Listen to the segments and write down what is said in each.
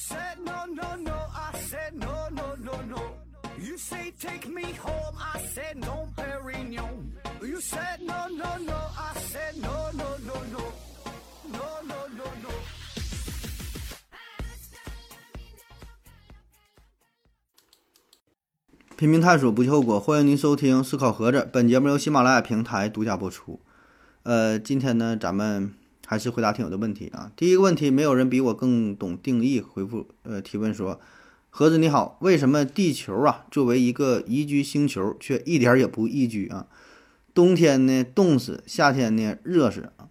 said no, no, no, I said no, no, no, no. You say take me home, I said no, Perignon. You said no, no, no, I said no, no, no, no. No, no, no, no. 拼命探索，不计后果。欢迎您收听《思考盒子》，本节目由喜马拉雅平台独家播出。呃，今天呢，咱们还是回答听友的问题啊。第一个问题，没有人比我更懂定义。回复呃提问说：盒子你好，为什么地球啊作为一个宜居星球，却一点也不宜居啊？冬天呢冻死，夏天呢热死啊。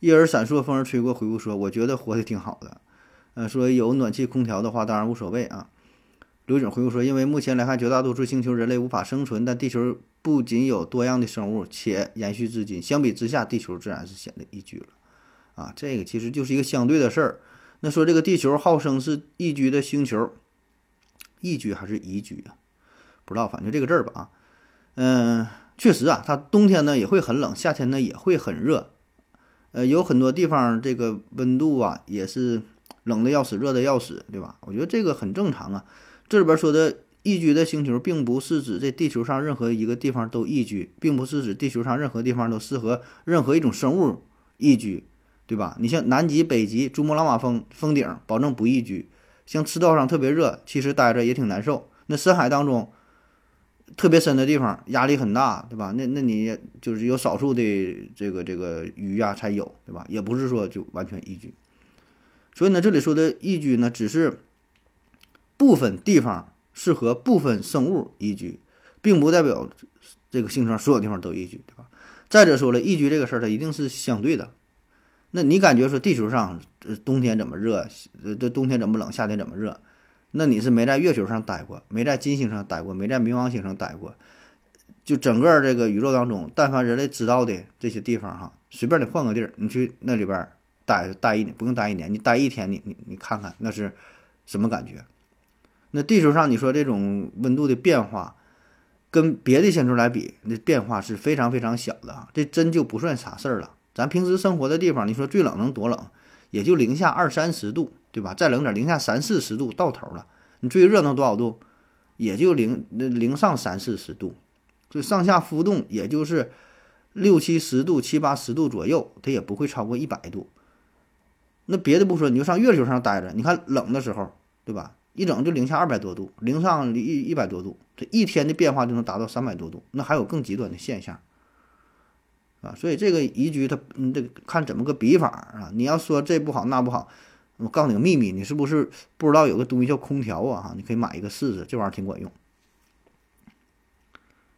一耳闪烁，风儿吹过，回复说：我觉得活得挺好的。呃，说有暖气空调的话，当然无所谓啊。刘总回复说：“因为目前来看，绝大多数星球人类无法生存，但地球不仅有多样的生物，且延续至今。相比之下，地球自然是显得宜居了。啊，这个其实就是一个相对的事儿。那说这个地球号称是宜居的星球，宜居还是宜居啊？不知道，反正这个字儿吧啊，嗯，确实啊，它冬天呢也会很冷，夏天呢也会很热。呃，有很多地方这个温度啊也是冷的要死，热的要死，对吧？我觉得这个很正常啊。”这里边说的宜居的星球，并不是指这地球上任何一个地方都宜居，并不是指地球上任何地方都适合任何一种生物宜居，对吧？你像南极、北极、珠穆朗玛峰峰顶，保证不宜居；像赤道上特别热，其实待着也挺难受。那深海当中特别深的地方，压力很大，对吧？那那你就是有少数的这个这个鱼呀才有，对吧？也不是说就完全宜居。所以呢，这里说的宜居呢，只是。部分地方适合部分生物宜居，并不代表这个星球上所有地方都宜居，对吧？再者说了，宜居这个事儿它一定是相对的。那你感觉说地球上冬天怎么热，这冬天怎么冷，夏天怎么热？那你是没在月球上待过，没在金星上待过，没在冥王星上待过。就整个这个宇宙当中，但凡人类知道的这些地方哈，随便你换个地儿，你去那里边待待一年，不用待一年，你待一天，你你你看看那是什么感觉？那地球上你说这种温度的变化，跟别的星球来比，那变化是非常非常小的啊，这真就不算啥事儿了。咱平时生活的地方，你说最冷能多冷？也就零下二三十度，对吧？再冷点，零下三四十度到头了。你最热能多少度？也就零零上三四十度，就上下浮动，也就是六七十度、七八十度左右，它也不会超过一百度。那别的不说，你就上月球上待着，你看冷的时候，对吧？一整就零下二百多度，零上一一百多度，这一天的变化就能达到三百多度，那还有更极端的现象，啊，所以这个宜居它，你得看怎么个比法啊。你要说这不好那不好，我告诉你个秘密，你是不是不知道有个东西叫空调啊？哈，你可以买一个试试，这玩意儿挺管用。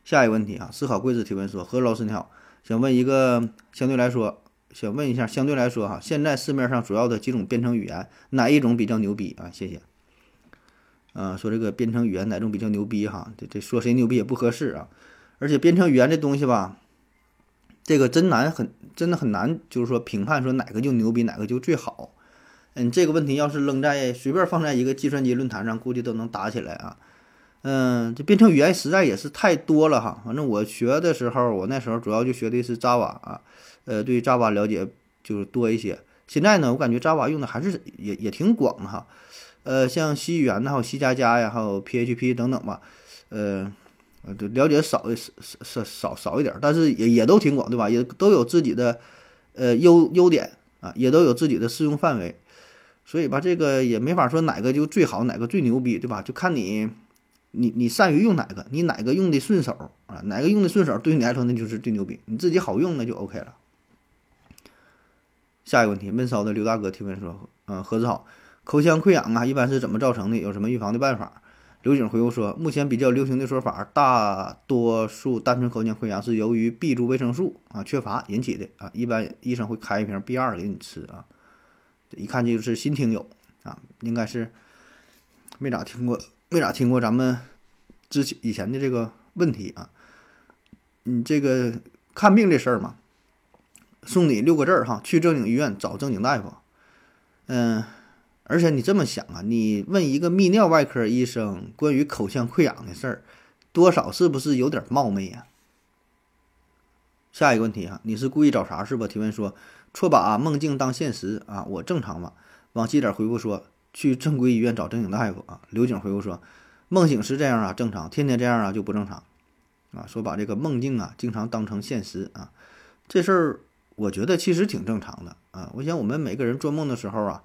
下一个问题啊，思考贵子提问说：何老师你好，想问一个相对来说，想问一下相对来说哈，现在市面上主要的几种编程语言，哪一种比较牛逼啊？谢谢。啊，说这个编程语言哪种比较牛逼哈？这这说谁牛逼也不合适啊。而且编程语言这东西吧，这个真难，很真的很难，就是说评判说哪个就牛逼，哪个就最好。嗯，这个问题要是扔在随便放在一个计算机论坛上，估计都能打起来啊。嗯，这编程语言实在也是太多了哈。反正我学的时候，我那时候主要就学的是 Java 啊，呃，对 Java 了解就是多一些。现在呢，我感觉 Java 用的还是也也挺广的哈。呃，像 C 语言呢，还有 C 加加呀，还有 PHP 等等吧，呃，呃，了解少少少少少一点，但是也也都挺广，对吧？也都有自己的呃优优点啊，也都有自己的适用范围，所以吧，这个也没法说哪个就最好，哪个最牛逼，对吧？就看你你你善于用哪个，你哪个用的顺手啊，哪个用的顺手，对你来说那就是最牛逼，你自己好用那就 OK 了。下一个问题，闷骚的刘大哥提问说，嗯，何子好。口腔溃疡啊，一般是怎么造成的？有什么预防的办法？刘景回复说，目前比较流行的说法，大多数单纯口腔溃疡是由于 B 族维生素啊缺乏引起的啊。一般医生会开一瓶 B 二给你吃啊。一看就是新听友啊，应该是没咋听过，没咋听过咱们之前以前的这个问题啊。你这个看病这事儿嘛，送你六个字儿哈：去正经医院找正经大夫。嗯。而且你这么想啊，你问一个泌尿外科医生关于口腔溃疡的事儿，多少是不是有点冒昧呀？下一个问题哈，你是故意找茬是吧？提问说错把梦境当现实啊，我正常吗？往细点回复说去正规医院找正经大夫啊。刘景回复说，梦醒是这样啊正常，天天这样啊就不正常啊。说把这个梦境啊经常当成现实啊，这事儿我觉得其实挺正常的啊。我想我们每个人做梦的时候啊。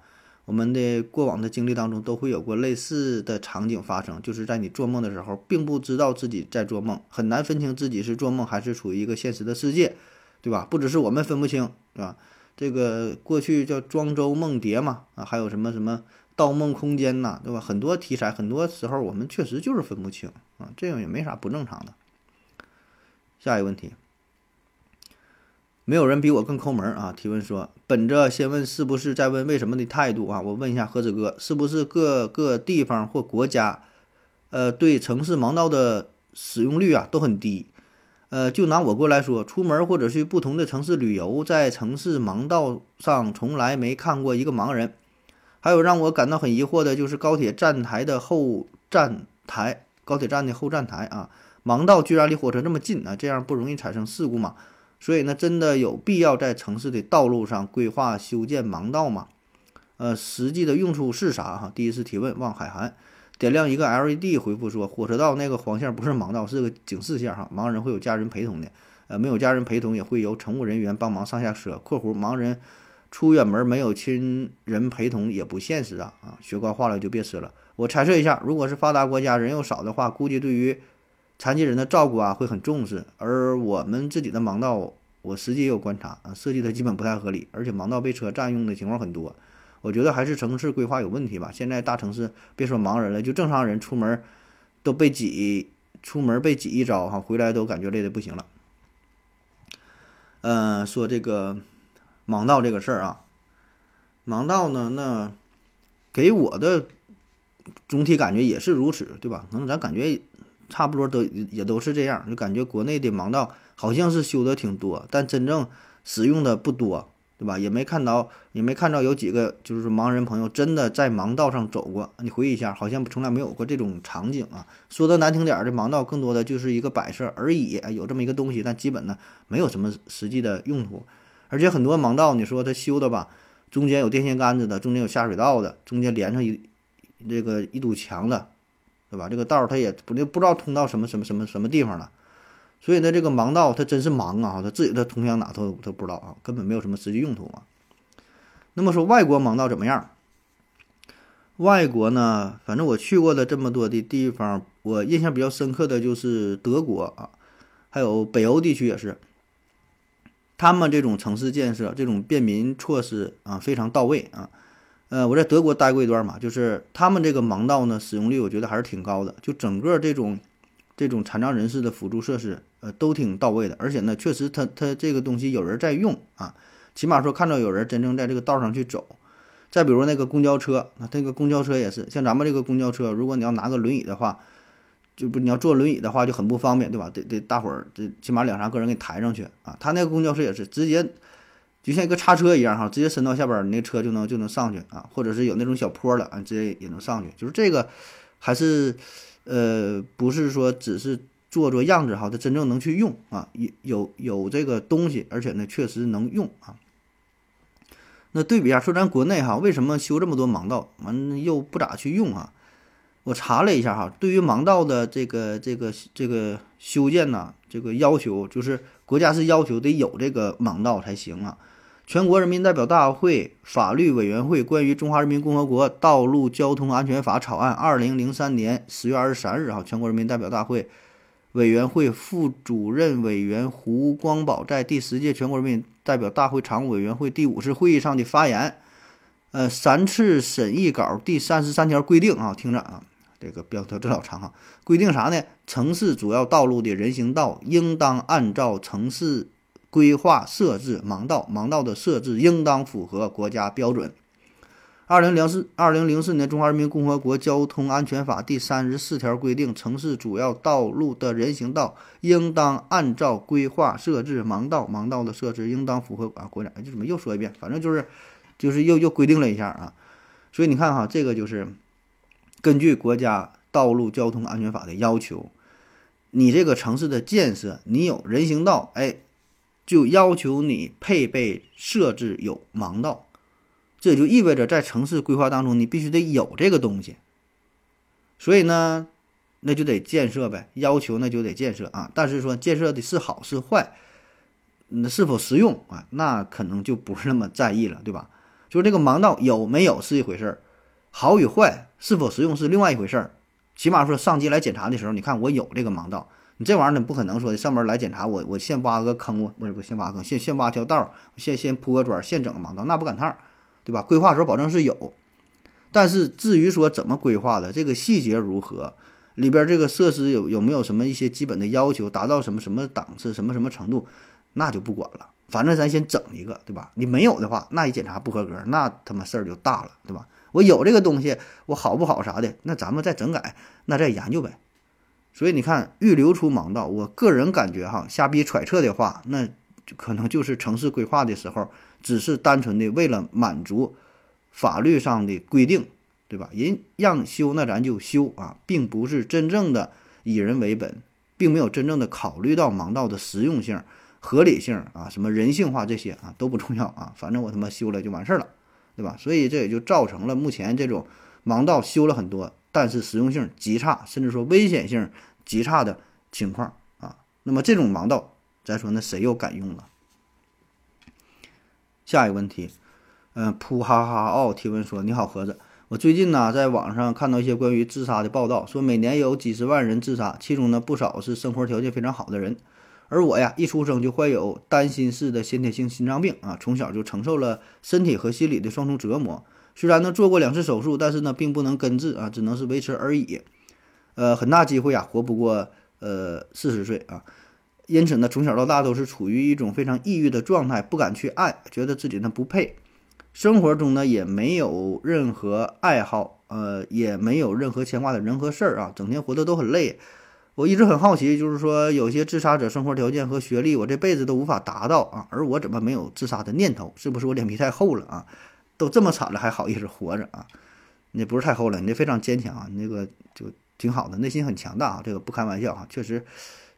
我们的过往的经历当中都会有过类似的场景发生，就是在你做梦的时候，并不知道自己在做梦，很难分清自己是做梦还是处于一个现实的世界，对吧？不只是我们分不清，对吧？这个过去叫庄周梦蝶嘛，啊，还有什么什么盗梦空间呐，对吧？很多题材，很多时候我们确实就是分不清啊，这样也没啥不正常的。下一个问题。没有人比我更抠门啊！提问说，本着先问是不是再问为什么的态度啊，我问一下何子哥，是不是各个地方或国家，呃，对城市盲道的使用率啊都很低？呃，就拿我国来说，出门或者去不同的城市旅游，在城市盲道上从来没看过一个盲人。还有让我感到很疑惑的就是高铁站台的后站台，高铁站的后站台啊，盲道居然离火车这么近啊，这样不容易产生事故吗？所以呢，真的有必要在城市的道路上规划修建盲道吗？呃，实际的用处是啥？哈，第一次提问，望海涵点亮一个 LED 回复说，火车道那个黄线不是盲道，是个警示线哈，盲人会有家人陪同的，呃，没有家人陪同也会由乘务人员帮忙上下车。（括弧盲人出远门没有亲人陪同也不现实啊啊，学官话了就别吃了。我猜测一下，如果是发达国家人又少的话，估计对于。残疾人的照顾啊会很重视，而我们自己的盲道，我实际也有观察啊，设计的基本不太合理，而且盲道被车占用的情况很多。我觉得还是城市规划有问题吧。现在大城市别说盲人了，就正常人出门都被挤，出门被挤一遭哈，回来都感觉累得不行了。嗯，说这个盲道这个事儿啊，盲道呢，那给我的总体感觉也是如此，对吧？可能咱感觉。差不多都也都是这样，就感觉国内的盲道好像是修的挺多，但真正使用的不多，对吧？也没看到，也没看到有几个就是盲人朋友真的在盲道上走过。你回忆一下，好像从来没有过这种场景啊。说的难听点儿，这盲道更多的就是一个摆设而已，有这么一个东西，但基本呢没有什么实际的用途。而且很多盲道，你说它修的吧，中间有电线杆子的，中间有下水道的，中间连上一这个一堵墙的。对吧？这个道儿他也不就不知道通到什么什么什么什么地方了，所以呢，这个盲道它真是盲啊！他自己它通向哪头都不知道啊，根本没有什么实际用途啊。那么说外国盲道怎么样？外国呢，反正我去过的这么多的地方，我印象比较深刻的就是德国啊，还有北欧地区也是，他们这种城市建设、这种便民措施啊，非常到位啊。呃，我在德国待过一段嘛，就是他们这个盲道呢，使用率我觉得还是挺高的，就整个这种这种残障人士的辅助设施，呃，都挺到位的，而且呢，确实他他这个东西有人在用啊，起码说看到有人真正在这个道上去走。再比如那个公交车，那这个公交车也是，像咱们这个公交车，如果你要拿个轮椅的话，就不你要坐轮椅的话就很不方便，对吧？得得大伙儿这起码两三个人给抬上去啊。他那个公交车也是直接。就像一个叉车一样哈，直接伸到下边，你那车就能就能上去啊，或者是有那种小坡了啊，直接也能上去。就是这个，还是呃，不是说只是做做样子哈，它真正能去用啊，有有有这个东西，而且呢，确实能用啊。那对比一下，说咱国内哈，为什么修这么多盲道，完又不咋去用啊？我查了一下哈，对于盲道的这个这个这个修建呢，这个要求就是国家是要求得有这个盲道才行啊。全国人民代表大会法律委员会关于《中华人民共和国道路交通安全法》草案，二零零三年十月二十三日，哈，全国人民代表大会委员会副主任委员胡光宝在第十届全国人民代表大会常务委员会第五次会议上的发言，呃，三次审议稿第三十三条规定啊，听着啊，这个标题真老长哈，规定啥呢？城市主要道路的人行道应当按照城市。规划设置盲道，盲道的设置应当符合国家标准。二零零四二零零四年《中华人民共和国交通安全法》第三十四条规定，城市主要道路的人行道应当按照规划设置盲道，盲道的设置应当符合啊国家。就怎么又说一遍？反正就是，就是又又规定了一下啊。所以你看哈，这个就是根据国家道路交通安全法的要求，你这个城市的建设，你有人行道，哎。就要求你配备设置有盲道，这也就意味着在城市规划当中，你必须得有这个东西。所以呢，那就得建设呗，要求那就得建设啊。但是说建设的是好是坏，那是否实用啊，那可能就不是那么在意了，对吧？就是这个盲道有没有是一回事儿，好与坏是否实用是另外一回事儿。起码说上级来检查的时候，你看我有这个盲道，你这玩意儿你不可能说上门来检查我，我先挖个坑，我不是不先挖坑，先先挖条道，先先铺个砖，现整个盲道，那不赶趟儿，对吧？规划时候保证是有。但是至于说怎么规划的，这个细节如何，里边这个设施有有没有什么一些基本的要求，达到什么什么档次，什么什么程度，那就不管了。反正咱先整一个，对吧？你没有的话，那一检查不合格，那他妈事儿就大了，对吧？我有这个东西，我好不好啥的，那咱们再整改，那再研究呗。所以你看，预留出盲道，我个人感觉哈，瞎逼揣测的话，那可能就是城市规划的时候，只是单纯的为了满足。法律上的规定，对吧？人让修，那咱就修啊，并不是真正的以人为本，并没有真正的考虑到盲道的实用性、合理性啊，什么人性化这些啊都不重要啊，反正我他妈修了就完事儿了，对吧？所以这也就造成了目前这种盲道修了很多，但是实用性极差，甚至说危险性极差的情况啊。那么这种盲道，咱说那谁又敢用呢？下一个问题。嗯，噗哈哈奥提问说：“你好，盒子，我最近呢在网上看到一些关于自杀的报道，说每年有几十万人自杀，其中呢不少是生活条件非常好的人。而我呀，一出生就患有单心式的先天性心脏病啊，从小就承受了身体和心理的双重折磨。虽然呢做过两次手术，但是呢并不能根治啊，只能是维持而已。呃，很大机会啊活不过呃四十岁啊。因此呢，从小到大都是处于一种非常抑郁的状态，不敢去爱，觉得自己呢不配。”生活中呢也没有任何爱好，呃，也没有任何牵挂的人和事儿啊，整天活得都很累。我一直很好奇，就是说有些自杀者生活条件和学历，我这辈子都无法达到啊，而我怎么没有自杀的念头？是不是我脸皮太厚了啊？都这么惨了还好意思活着啊？你不是太厚了，你这非常坚强啊，你那个就挺好的，内心很强大啊，这个不开玩笑哈，确实，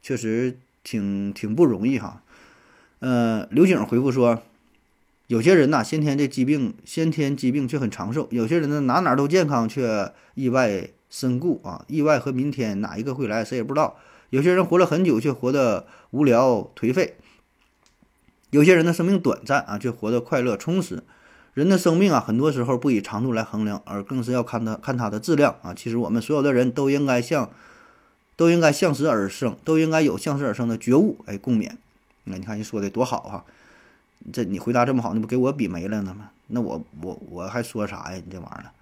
确实挺挺不容易哈。呃，刘景回复说。有些人呐，先天这疾病，先天疾病却很长寿；有些人呢，哪哪都健康，却意外身故啊！意外和明天哪一个会来，谁也不知道。有些人活了很久，却活得无聊颓废；有些人的生命短暂啊，却活得快乐充实。人的生命啊，很多时候不以长度来衡量，而更是要看他看他的质量啊！其实我们所有的人都应该向，都应该向死而生，都应该有向死而生的觉悟。哎，共勉。那你看你说的多好哈！这你回答这么好，你不给我比没了呢吗？那我我我还说啥呀？你这玩意儿，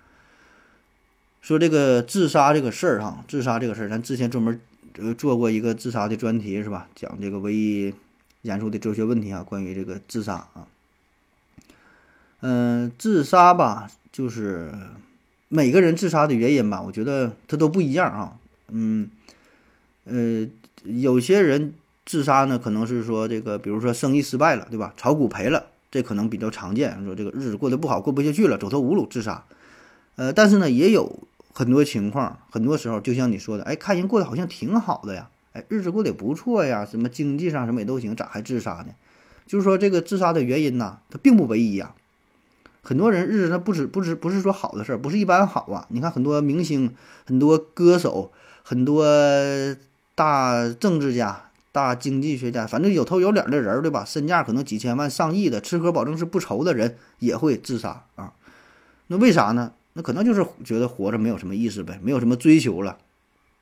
说这个自杀这个事儿哈，自杀这个事儿，咱之前专门呃做过一个自杀的专题是吧？讲这个唯一严肃的哲学问题啊，关于这个自杀啊。嗯，自杀吧，就是每个人自杀的原因吧，我觉得他都不一样啊。嗯，呃，有些人。自杀呢，可能是说这个，比如说生意失败了，对吧？炒股赔了，这可能比较常见。说这个日子过得不好，过不下去了，走投无路自杀。呃，但是呢，也有很多情况，很多时候就像你说的，哎，看人过得好像挺好的呀，哎，日子过得也不错呀，什么经济上什么也都行，咋还自杀呢？就是说这个自杀的原因呢，它并不唯一呀。很多人日子他不止不止不是说好的事儿，不是一般好啊。你看很多明星、很多歌手、很多大政治家。大经济学家，反正有头有脸的人，对吧？身价可能几千万、上亿的，吃喝保证是不愁的人，也会自杀啊。那为啥呢？那可能就是觉得活着没有什么意思呗，没有什么追求了，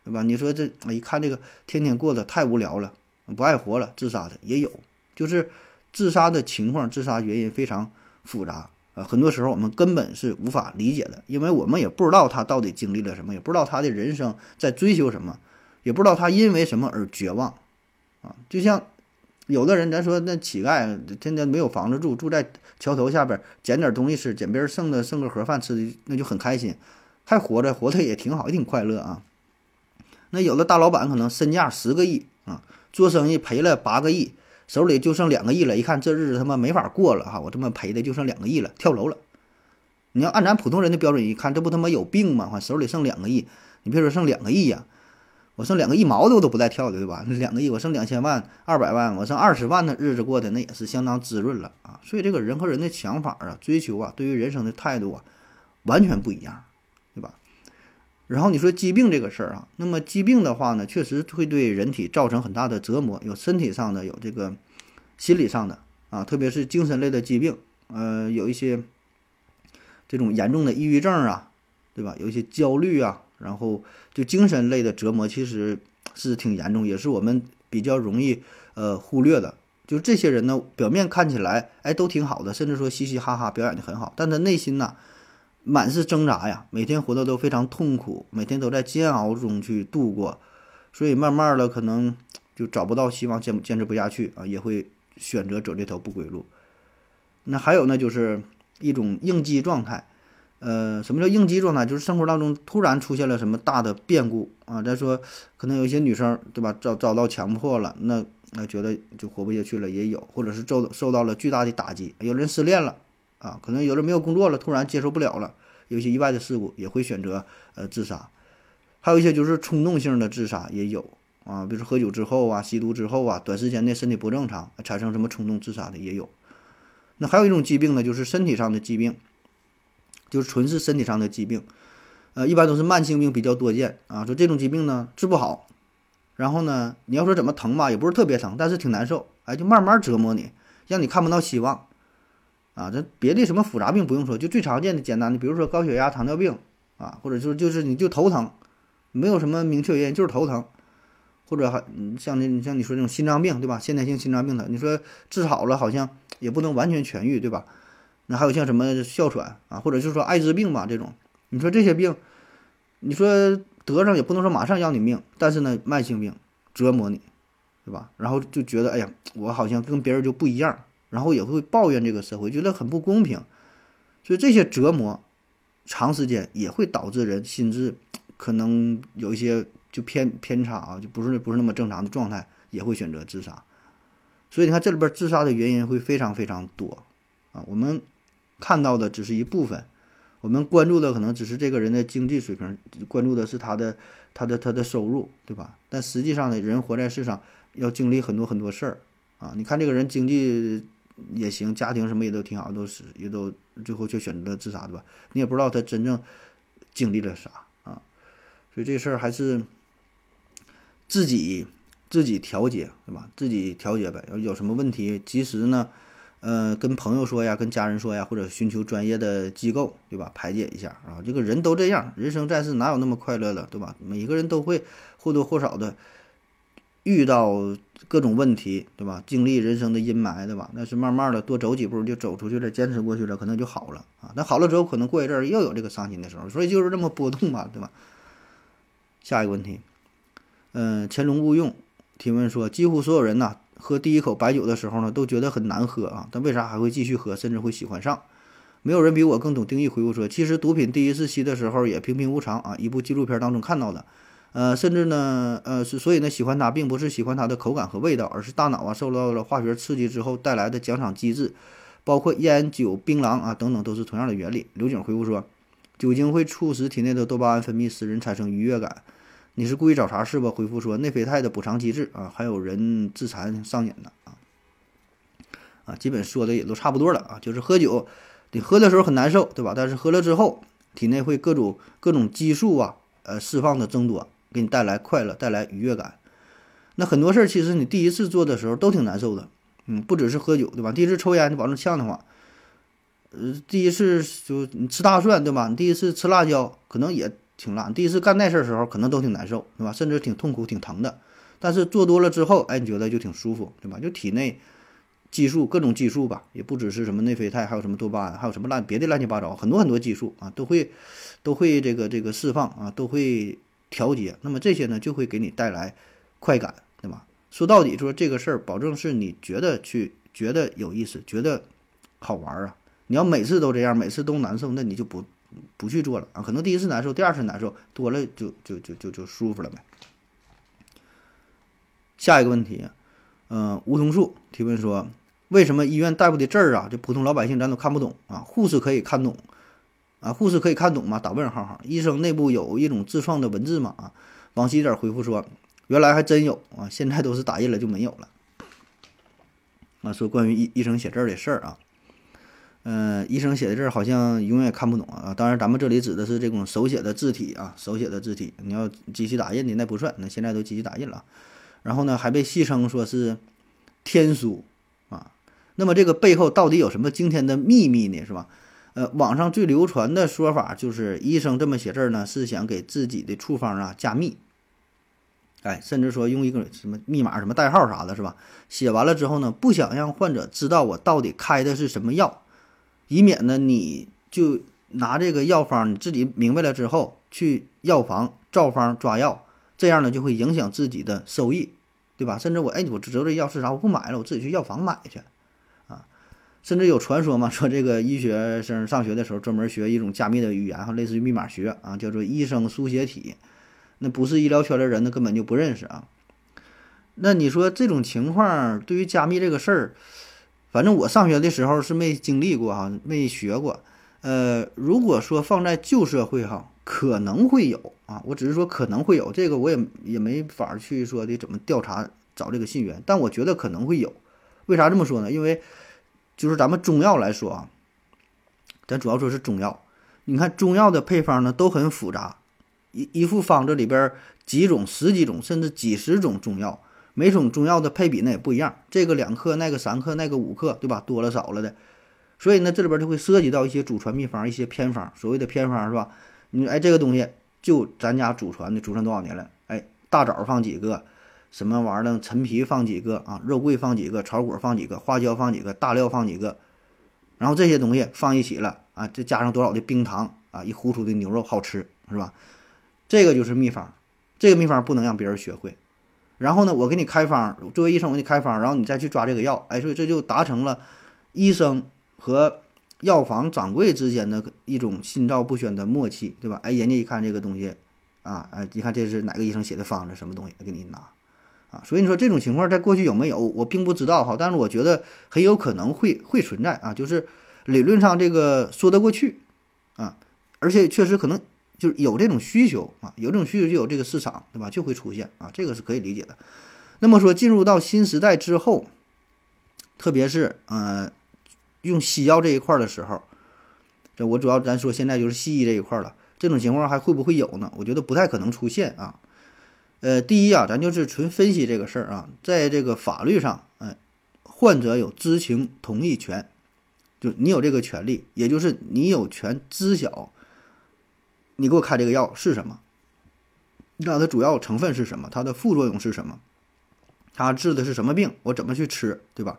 对吧？你说这一看这个天天过得太无聊了，不爱活了，自杀的也有。就是自杀的情况，自杀原因非常复杂啊。很多时候我们根本是无法理解的，因为我们也不知道他到底经历了什么，也不知道他的人生在追求什么，也不知道他因为什么而绝望。啊，就像有的人，咱说那乞丐天天没有房子住，住在桥头下边捡点东西吃，捡别人剩的剩个盒饭吃的，那就很开心，还活着，活的也挺好，也挺快乐啊。那有的大老板可能身价十个亿啊，做生意赔了八个亿，手里就剩两个亿了，一看这日子他妈没法过了哈，我这么赔的就剩两个亿了，跳楼了。你要按咱普通人的标准一看，这不他妈有病吗？哈，手里剩两个亿，你别说剩两个亿呀。我剩两个一毛的我都不带跳的，对吧？两个亿，我剩两千万、二百万，我剩二十万的日子过的那也是相当滋润了啊！所以这个人和人的想法啊、追求啊、对于人生的态度啊，完全不一样，然后你说疾病这个事儿啊，那么疾病的话呢，确实会对人体造成很大的折磨，有身体上的，有这个心理上的啊，特别是精神类的疾病，呃，有一些这种严重的抑郁症啊，对吧？有一些焦虑啊，然后就精神类的折磨，其实是挺严重，也是我们比较容易呃忽略的。就这些人呢，表面看起来哎都挺好的，甚至说嘻嘻哈哈表演的很好，但他内心呐满是挣扎呀，每天活得都非常痛苦，每天都在煎熬中去度过，所以慢慢的可能就找不到希望，坚坚持不下去啊，也会选择走这条不归路。那还有呢，就是一种应激状态。呃，什么叫应激状态？就是生活当中突然出现了什么大的变故啊。再说，可能有一些女生，对吧，遭遭到强迫了，那那觉得就活不下去了，也有；或者是受受到了巨大的打击，有人失恋了啊，可能有的没有工作了，突然接受不了了，有些意外的事故也会选择呃自杀。还有一些就是冲动性的自杀也有啊，比如说喝酒之后啊，吸毒之后啊，短时间内身体不正常，产生什么冲动自杀的也有。那还有一种疾病呢，就是身体上的疾病。就是纯是身体上的疾病，呃，一般都是慢性病比较多见啊。说这种疾病呢治不好，然后呢，你要说怎么疼吧，也不是特别疼，但是挺难受，哎，就慢慢折磨你，让你看不到希望，啊，这别的什么复杂病不用说，就最常见的简单的，比如说高血压、糖尿病啊，或者就是就是你就头疼，没有什么明确原因，就是头疼，或者还像那像你说这种心脏病对吧？先天性心脏病的，你说治好了好像也不能完全痊愈对吧？那还有像什么哮喘啊，或者就是说艾滋病吧，这种，你说这些病，你说得上也不能说马上要你命，但是呢，慢性病折磨你，对吧？然后就觉得，哎呀，我好像跟别人就不一样，然后也会抱怨这个社会，觉得很不公平。所以这些折磨，长时间也会导致人心智可能有一些就偏偏差啊，就不是不是那么正常的状态，也会选择自杀。所以你看这里边自杀的原因会非常非常多啊，我们。看到的只是一部分，我们关注的可能只是这个人的经济水平，关注的是他的他的他的收入，对吧？但实际上呢，人活在世上要经历很多很多事儿啊。你看这个人经济也行，家庭什么也都挺好，都是也都最后却选择了自杀，对吧？你也不知道他真正经历了啥啊。所以这事儿还是自己自己调节，对吧？自己调节呗。要有什么问题，及时呢。呃，跟朋友说呀，跟家人说呀，或者寻求专业的机构，对吧？排解一下啊。这个人都这样，人生在世哪有那么快乐的，对吧？每一个人都会或多或少的遇到各种问题，对吧？经历人生的阴霾，对吧？那是慢慢的多走几步就走出去了，坚持过去了，可能就好了啊。那好了之后，可能过一阵儿又有这个伤心的时候，所以就是这么波动嘛，对吧？下一个问题，嗯，乾隆勿用提问说，几乎所有人呐。喝第一口白酒的时候呢，都觉得很难喝啊，但为啥还会继续喝，甚至会喜欢上？没有人比我更懂定义。回复说，其实毒品第一次吸的时候也平平无常啊，一部纪录片当中看到的，呃，甚至呢，呃，是所以呢，喜欢它并不是喜欢它的口感和味道，而是大脑啊受到了化学刺激之后带来的奖赏机制，包括烟酒、槟榔啊等等都是同样的原理。刘景回复说，酒精会促使体内的多巴胺分泌，使人产生愉悦感。你是故意找茬是吧？回复说内啡肽的补偿机制啊，还有人自残上瘾的啊啊，基本说的也都差不多了啊。就是喝酒，你喝的时候很难受，对吧？但是喝了之后，体内会各种各种激素啊，呃，释放的增多，给你带来快乐，带来愉悦感。那很多事儿其实你第一次做的时候都挺难受的，嗯，不只是喝酒，对吧？第一次抽烟，你保证呛得慌。呃，第一次就你吃大蒜，对吧？你第一次吃辣椒，可能也。挺辣，第一次干那事儿时候，可能都挺难受，对吧？甚至挺痛苦、挺疼的。但是做多了之后，哎，你觉得就挺舒服，对吧？就体内激素，各种激素吧，也不只是什么内啡肽，还有什么多巴胺，还有什么乱别的乱七八糟，很多很多激素啊，都会都会这个这个释放啊，都会调节。那么这些呢，就会给你带来快感，对吧？说到底，说这个事儿，保证是你觉得去觉得有意思，觉得好玩啊。你要每次都这样，每次都难受，那你就不。不去做了啊，可能第一次难受，第二次难受多了就就就就就舒服了呗。下一个问题，嗯，梧桐树提问说，为什么医院大夫的字儿啊，这普通老百姓咱都看不懂啊？护士可以看懂啊？护士可以看懂吗？打问号哈。医生内部有一种自创的文字吗？啊？王西点回复说，原来还真有啊，现在都是打印了就没有了。啊，说关于医医生写字儿的事儿啊。嗯，医生写的字儿好像永远看不懂啊。当然，咱们这里指的是这种手写的字体啊，手写的字体。你要机器打印的那不算，那现在都机器打印了。然后呢，还被戏称说是天书啊。那么这个背后到底有什么惊天的秘密呢？是吧？呃，网上最流传的说法就是医生这么写字儿呢，是想给自己的处方啊加密。哎，甚至说用一个什么密码、什么代号啥的，是吧？写完了之后呢，不想让患者知道我到底开的是什么药，以免呢你就拿这个药方，你自己明白了之后去药房照方抓药，这样呢就会影响自己的收益，对吧？甚至我哎，我知道这药是啥，我不买了，我自己去药房买去，甚至有传说嘛，说这个医学生上学的时候专门学一种加密的语言，哈，类似于密码学啊，叫做医生书写体。那不是医疗圈的人，那根本就不认识啊。那你说这种情况，对于加密这个事儿，反正我上学的时候是没经历过哈，没学过。呃，如果说放在旧社会哈，可能会有啊。我只是说可能会有，这个我也也没法去说的怎么调查找这个信源，但我觉得可能会有。为啥这么说呢？因为就是咱们中药来说啊，咱主要说是中药，你看中药的配方呢都很复杂。一一副方子里边几种、十几种，甚至几十种中药，每种中药的配比呢也不一样，这个两克，那个三克，那个五克，对吧？多了少了的，所以呢，这里边就会涉及到一些祖传秘方、一些偏方。所谓的偏方是吧？你哎，这个东西就咱家祖传的，祖传多少年了？哎，大枣放几个，什么玩意儿？陈皮放几个啊？肉桂放几个？草果放几个？花椒放几个？大料放几个？然后这些东西放一起了啊，再加上多少的冰糖啊，一糊出的牛肉好吃，是吧？这个就是秘方，这个秘方不能让别人学会。然后呢，我给你开方，作为医生我给你开方，然后你再去抓这个药，哎，所以这就达成了医生和药房掌柜之间的一种心照不宣的默契，对吧？哎，人家一看这个东西，啊，哎，一看这是哪个医生写的方子，什么东西，给你拿，啊，所以你说这种情况在过去有没有？我并不知道哈，但是我觉得很有可能会会存在啊，就是理论上这个说得过去，啊，而且确实可能。就是有这种需求啊，有这种需求就有这个市场，对吧？就会出现啊，这个是可以理解的。那么说进入到新时代之后，特别是呃用西药这一块的时候，这我主要咱说现在就是西医这一块了。这种情况还会不会有呢？我觉得不太可能出现啊。呃，第一啊，咱就是纯分析这个事儿啊，在这个法律上，哎，患者有知情同意权，就你有这个权利，也就是你有权知晓。你给我开这个药是什么？那它主要成分是什么？它的副作用是什么？它治的是什么病？我怎么去吃，对吧？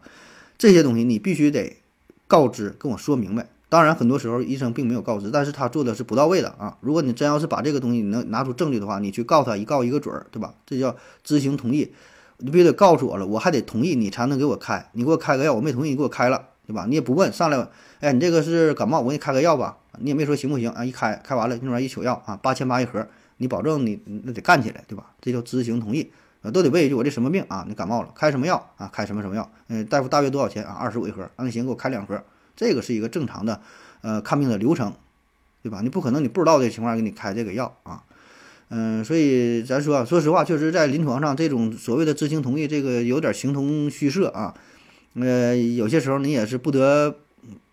这些东西你必须得告知，跟我说明白。当然，很多时候医生并没有告知，但是他做的是不到位的啊。如果你真要是把这个东西你能拿出证据的话，你去告他一告一个准儿，对吧？这叫知情同意。你必须得告诉我了，我还得同意你才能给我开。你给我开个药，我没同意，你给我开了，对吧？你也不问，上来，哎，你这个是感冒，我给你开个药吧。你也没说行不行啊？一开开完了，那玩意一取药啊，八千八一盒，你保证你那得干起来，对吧？这叫知情同意啊，都得问一句我这什么病啊？你感冒了，开什么药啊？开什么什么药？嗯，大夫大约多少钱啊？二十五一盒，啊，那行，给我开两盒，这个是一个正常的呃看病的流程，对吧？你不可能你不知道的情况给你开这个药啊，嗯，所以咱说说实话，确实在临床上这种所谓的知情同意，这个有点形同虚设啊，呃，有些时候你也是不得。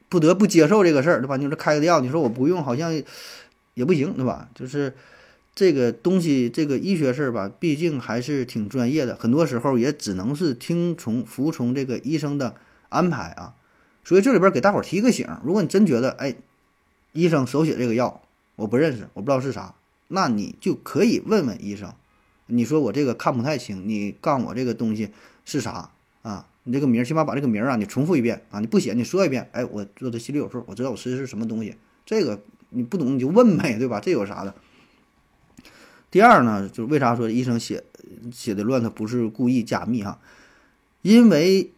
不得不接受这个事儿，对吧？你说开的药，你说我不用，好像也不行，对吧？就是这个东西，这个医学事儿吧，毕竟还是挺专业的，很多时候也只能是听从、服从这个医生的安排啊。所以这里边给大伙儿提个醒：如果你真觉得，哎，医生手写这个药我不认识，我不知道是啥，那你就可以问问医生，你说我这个看不太清，你告诉我这个东西是啥啊？你这个名儿，起码把这个名儿啊，你重复一遍啊！你不写，你说一遍，哎，我做的心里有数，我知道我吃的是什么东西。这个你不懂你就问呗，对吧？这有啥的？第二呢，就是为啥说医生写写的乱，他不是故意加密哈？因为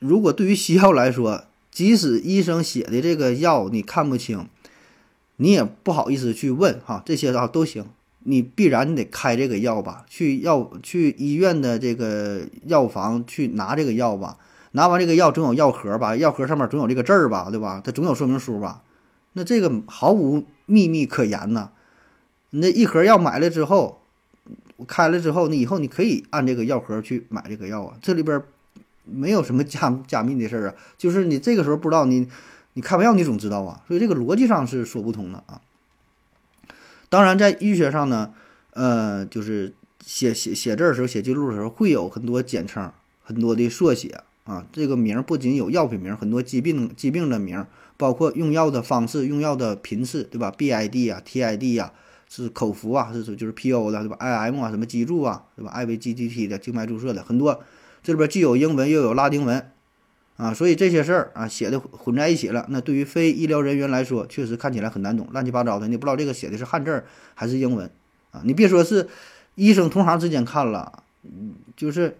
如果对于西药来说，即使医生写的这个药你看不清，你也不好意思去问哈，这些啊都行。你必然你得开这个药吧，去药去医院的这个药房去拿这个药吧，拿完这个药总有药盒吧，药盒上面总有这个字儿吧，对吧？它总有说明书吧？那这个毫无秘密可言呐。那一盒药买了之后，开了之后，你以后你可以按这个药盒去买这个药啊，这里边没有什么加加密的事儿啊，就是你这个时候不知道你。你开玩笑你总知道啊，所以这个逻辑上是说不通的啊。当然，在医学上呢，呃，就是写写写字的时候、写记录的时候，会有很多简称、很多的缩写啊。这个名不仅有药品名，很多疾病疾病的名，包括用药的方式、用药的频次，对吧？BID 啊，TID 呀，是口服啊，是就是 PO 的，对吧？IM 啊，什么脊柱啊，对吧？I V G T T 的静脉注射的很多，这里边既有英文又有拉丁文。啊，所以这些事儿啊写的混在一起了，那对于非医疗人员来说，确实看起来很难懂，乱七八糟的，你不知道这个写的是汉字还是英文啊？你别说是医生同行之间看了，嗯，就是，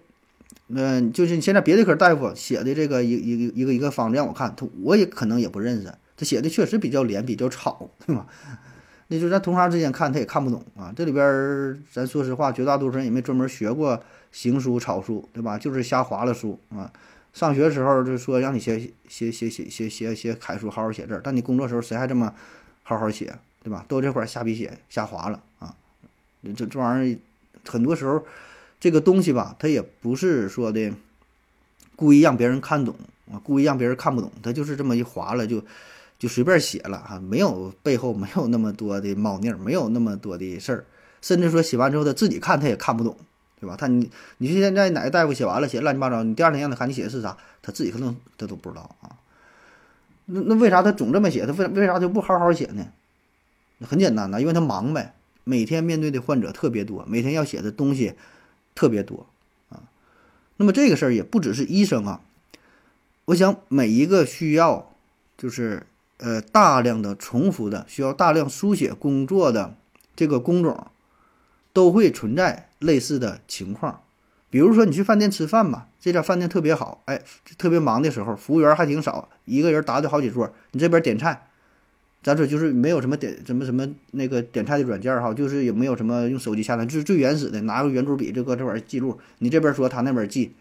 嗯，就是你现在别的科大夫写的这个一一一个一个方子让我看，他我也可能也不认识，他写的确实比较连，比较吵，对吧？那就咱同行之间看他也看不懂啊。这里边咱说实话，绝大多数人也没专门学过行书草书，对吧？就是瞎划了书啊。上学时候就说让你写写写写写写写楷书，好好写字儿。但你工作时候谁还这么好好写，对吧？都这会儿瞎笔写瞎划了啊！这这玩意儿很多时候这个东西吧，它也不是说的故意让别人看懂啊，故意让别人看不懂，他就是这么一划了就就随便写了哈，没有背后没有那么多的猫腻儿，没有那么多的事儿，甚至说写完之后他自己看他也看不懂。对吧？他你你现在哪个大夫写完了写乱七八糟，你第二天让他看你写的是啥，他自己可能他都不知道啊。那那为啥他总这么写？他为为啥就不好好写呢？很简单呐，因为他忙呗，每天面对的患者特别多，每天要写的东西特别多啊。那么这个事儿也不只是医生啊，我想每一个需要就是呃大量的重复的需要大量书写工作的这个工种。都会存在类似的情况，比如说你去饭店吃饭吧，这家饭店特别好，哎，特别忙的时候，服务员还挺少，一个人答的好几桌。你这边点菜，咱说就是没有什么点什么什么那个点菜的软件哈，就是也没有什么用手机下单，就是最原始的，拿个圆珠笔就搁这块记录。你这边说，他那边记。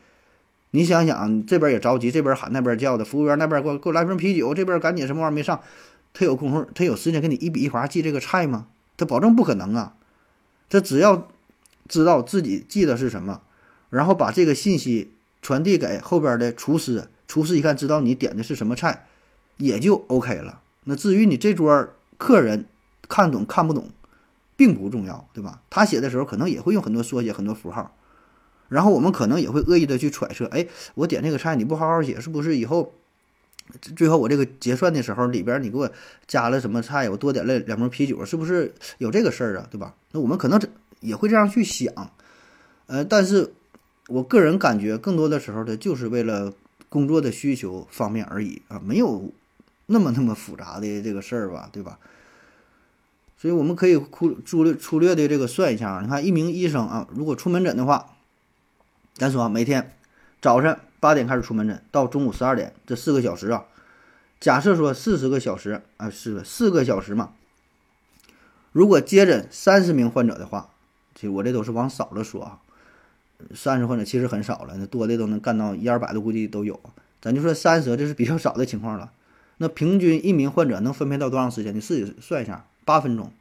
你想想，这边也着急，这边喊那边叫的，服务员那边给我给我来瓶啤酒，这边赶紧什么玩意儿没上，他有功夫，他有时间给你一笔一划记这个菜吗？他保证不可能啊。他只要知道自己记的是什么，然后把这个信息传递给后边的厨师，厨师一看知道你点的是什么菜，也就 OK 了。那至于你这桌客人看懂看不懂，并不重要，对吧？他写的时候可能也会用很多缩写、很多符号，然后我们可能也会恶意的去揣测：哎，我点这个菜你不好好写，是不是以后最后我这个结算的时候里边你给我加了什么菜，我多点了两瓶啤酒，是不是有这个事儿啊？对吧？那我们可能也会这样去想，呃，但是我个人感觉，更多的时候呢，就是为了工作的需求方面而已啊，没有那么那么复杂的这个事儿吧，对吧？所以我们可以粗粗略粗略的这个算一下，你看一名医生啊，如果出门诊的话，咱说每天早晨八点开始出门诊，到中午十二点这四个小时啊，假设说四十个小时啊，是四个小时嘛。如果接诊三十名患者的话，其实我这都是往少了说啊，三十患者其实很少了，那多的都能干到一二百的估计都有。咱就说三十，这是比较少的情况了。那平均一名患者能分配到多长时间？你自己算一下，八分钟，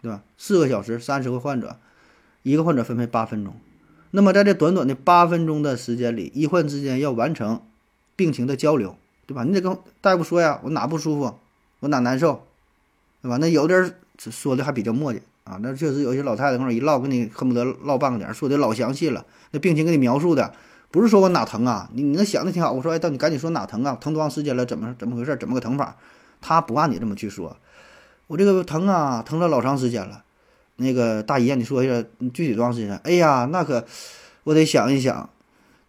对吧？四个小时，三十个患者，一个患者分配八分钟。那么在这短短的八分钟的时间里，医患之间要完成病情的交流，对吧？你得跟大夫说呀，我哪不舒服，我哪难受，对吧？那有的人。说的还比较磨叽啊，那确实有些老太太跟我一唠，跟你恨不得唠半个点，说的老详细了。那病情给你描述的，不是说我哪疼啊，你你那想的挺好。我说，哎，到你赶紧说哪疼啊，疼多长时间了，怎么怎么回事，怎么个疼法？他不按你这么去说，我这个疼啊，疼了老长时间了。那个大姨，你说一下，具体多长时间？哎呀，那可我得想一想，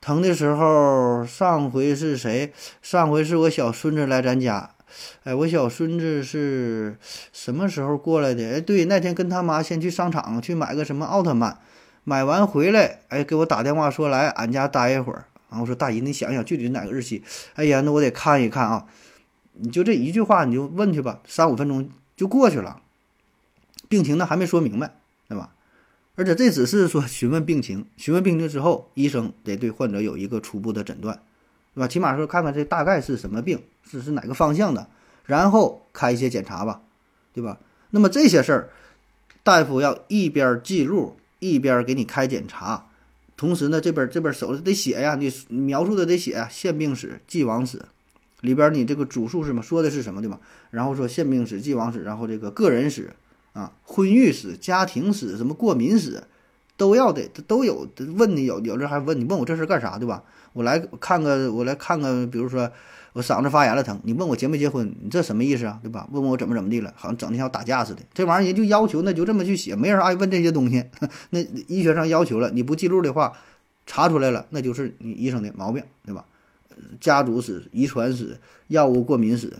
疼的时候，上回是谁？上回是我小孙子来咱家。哎，我小孙子是什么时候过来的？哎，对，那天跟他妈先去商场去买个什么奥特曼，买完回来，哎，给我打电话说来俺家待一会儿。然后说大姨，你想想具体哪个日期？哎呀，那我得看一看啊。你就这一句话，你就问去吧，三五分钟就过去了。病情呢还没说明白，对吧？而且这只是说询问病情，询问病情之后，医生得对患者有一个初步的诊断。对吧？起码说看看这大概是什么病，是是哪个方向的，然后开一些检查吧，对吧？那么这些事儿，大夫要一边记录，一边给你开检查，同时呢，这边这边手得写呀，你描述的得写，现病史、既往史，里边你这个主诉是什么，说的是什么，对吧？然后说现病史、既往史，然后这个个人史啊、婚育史、家庭史、什么过敏史，都要得都有。问你有有人还问你问我这是干啥，对吧？我来看个我来看个，比如说我嗓子发炎了疼，你问我结没结婚，你这什么意思啊，对吧？问问我怎么怎么地了，好像整的像打架似的。这玩意儿人就要求那就这么去写，没人爱问这些东西。那医学上要求了，你不记录的话，查出来了，那就是你医生的毛病，对吧？家族史、遗传史、药物过敏史，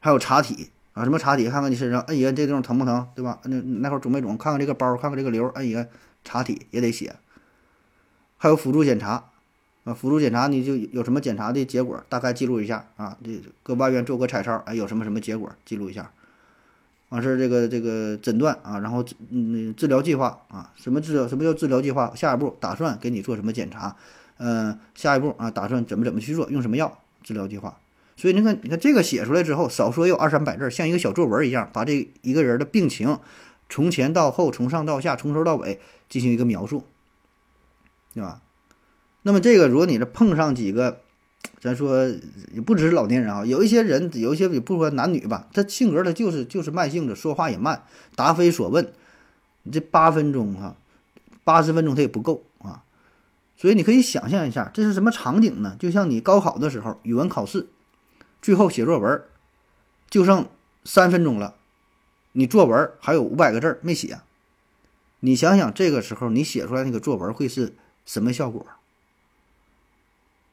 还有查体啊，什么查体？看看你身上，摁一摁这地方疼不疼，对吧？那那块儿肿没肿？看看这个包，看看这个瘤，摁一摁，查体也得写。还有辅助检查辅助检查你就有什么检查的结果，大概记录一下啊。这搁外院做个彩超，哎，有什么什么结果，记录一下。完事儿这个这个诊断啊，然后嗯治疗计划啊，什么治疗？什么叫治疗计划？下一步打算给你做什么检查？嗯，下一步啊，打算怎么怎么去做，用什么药？治疗计划。所以你看，你看这个写出来之后，少说也有二三百字，像一个小作文一样，把这一个人的病情从前到后，从上到下，从头到尾进行一个描述，对吧？那么这个，如果你这碰上几个，咱说也不只是老年人啊，有一些人，有一些也不说男女吧，他性格他就是就是慢性子，说话也慢，答非所问。你这八分钟哈，八十分钟他也不够啊。所以你可以想象一下，这是什么场景呢？就像你高考的时候，语文考试，最后写作文，就剩三分钟了，你作文还有五百个字没写，你想想这个时候你写出来那个作文会是什么效果？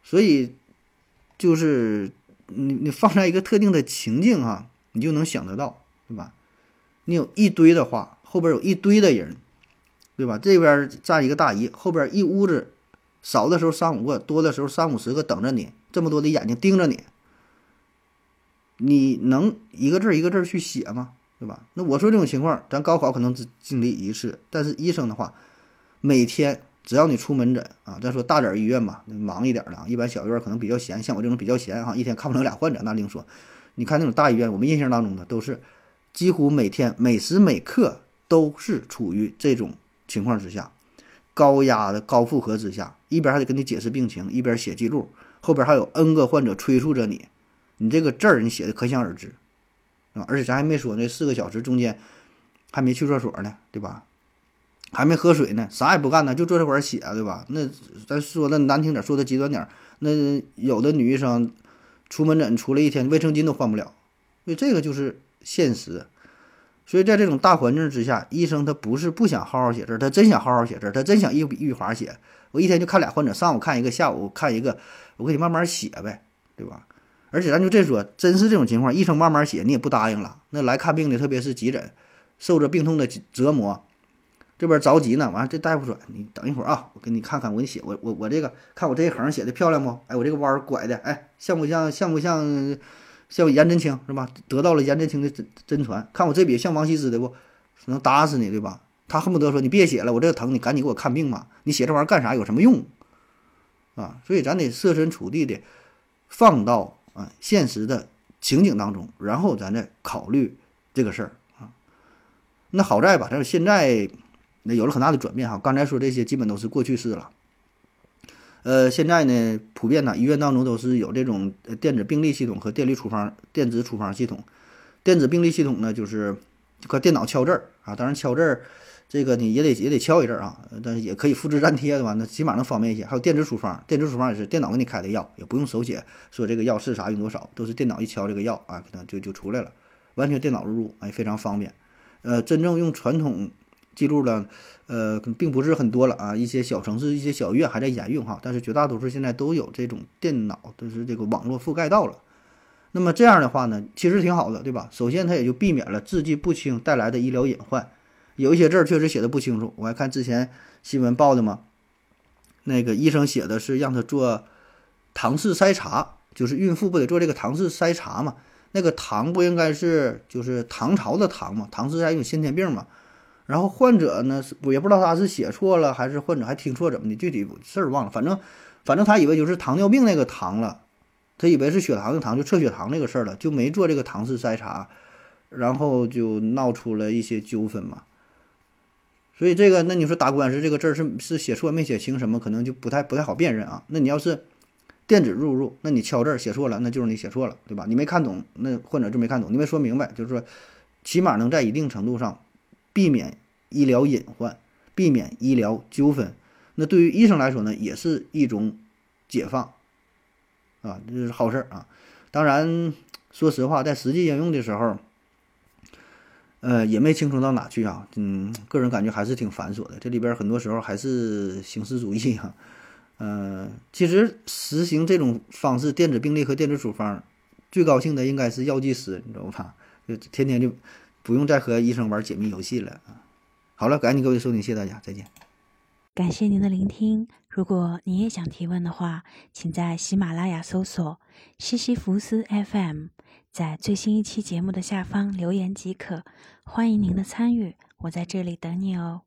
所以，就是你你放在一个特定的情境哈，你就能想得到，对吧？你有一堆的话，后边有一堆的人，对吧？这边站一个大姨，后边一屋子。少的时候三五个，多的时候三五十个等着你，这么多的眼睛盯着你，你能一个字一个字去写吗？对吧？那我说这种情况，咱高考可能只经历一次，但是医生的话，每天只要你出门诊啊，再说大点医院吧，忙一点的，一般小院可能比较闲，像我这种比较闲哈，一天看不了俩患者那另说。你看那种大医院，我们印象当中的都是几乎每天每时每刻都是处于这种情况之下。高压的高负荷之下，一边还得跟你解释病情，一边写记录，后边还有 N 个患者催促着你，你这个字儿你写的可想而知，啊！而且咱还没说那四个小时中间还没去厕所呢，对吧？还没喝水呢，啥也不干呢，就坐这块儿写，对吧？那咱说的难听点，说的极端点，那有的女医生出门诊出来一天，卫生巾都换不了，所以这个就是现实。所以在这种大环境之下，医生他不是不想好好写字，他真想好好写字，他真想一笔一划写。我一天就看俩患者，上午看一个，下午看一个，我给你慢慢写呗，对吧？而且咱就这说，真是这种情况，医生慢慢写，你也不答应了。那来看病的，特别是急诊，受着病痛的折磨，这边着急呢，完了这大夫说，你等一会儿啊，我给你看看，我给你写，我我我这个看我这一横写的漂亮不？哎，我这个弯拐的，哎，像不像像不像？像颜真卿是吧？得到了颜真卿的真真传。看我这笔像王羲之的不？能打死你对吧？他恨不得说你别写了，我这个疼，你赶紧给我看病吧。你写这玩意儿干啥？有什么用？啊，所以咱得设身处地的放到啊现实的情景当中，然后咱再考虑这个事儿啊。那好在吧，咱现在那有了很大的转变哈。刚才说这些基本都是过去式了。呃，现在呢，普遍呢，医院当中都是有这种电子病历系统和电力处方、电子处方系统。电子病历系统呢，就是搁电脑敲字儿啊，当然敲字儿，这个你也得也得敲一阵儿啊，但是也可以复制粘贴的话，那起码能方便一些。还有电子处方，电子处方也是电脑给你开的药，也不用手写，说这个药是啥用多少，都是电脑一敲这个药啊，可能就就出来了，完全电脑入入，哎，非常方便。呃，真正用传统记录了。呃，并不是很多了啊，一些小城市、一些小医院还在沿用哈，但是绝大多数现在都有这种电脑，都是这个网络覆盖到了。那么这样的话呢，其实挺好的，对吧？首先它也就避免了字迹不清带来的医疗隐患。有一些字儿确实写的不清楚，我还看之前新闻报的嘛，那个医生写的是让他做唐氏筛查，就是孕妇不得做这个唐氏筛查嘛？那个唐不应该是就是唐朝的唐嘛？唐氏还有先天病嘛？然后患者呢我也不知道他是写错了还是患者还听错怎么的，具体事儿忘了。反正反正他以为就是糖尿病那个糖了，他以为是血糖的糖，就测血糖那个事儿了，就没做这个唐氏筛查，然后就闹出了一些纠纷嘛。所以这个那你说打官司这个字儿是是写错没写清什么，可能就不太不太好辨认啊。那你要是电子录入，那你敲字写错了，那就是你写错了，对吧？你没看懂，那患者就没看懂，你没说明白，就是说，起码能在一定程度上避免医疗隐患，避免医疗纠纷。那对于医生来说呢，也是一种解放，啊，这是好事儿啊。当然，说实话，在实际应用的时候，呃，也没轻松到哪去啊。嗯，个人感觉还是挺繁琐的，这里边很多时候还是形式主义啊。呃，其实实行这种方式，电子病历和电子处方，最高兴的应该是药剂师，你知道吧？就天天就不用再和医生玩解密游戏了啊。好了，感谢各位收听，谢谢大家，再见。感谢您的聆听。如果您也想提问的话，请在喜马拉雅搜索“西西弗斯 FM”，在最新一期节目的下方留言即可。欢迎您的参与，我在这里等你哦。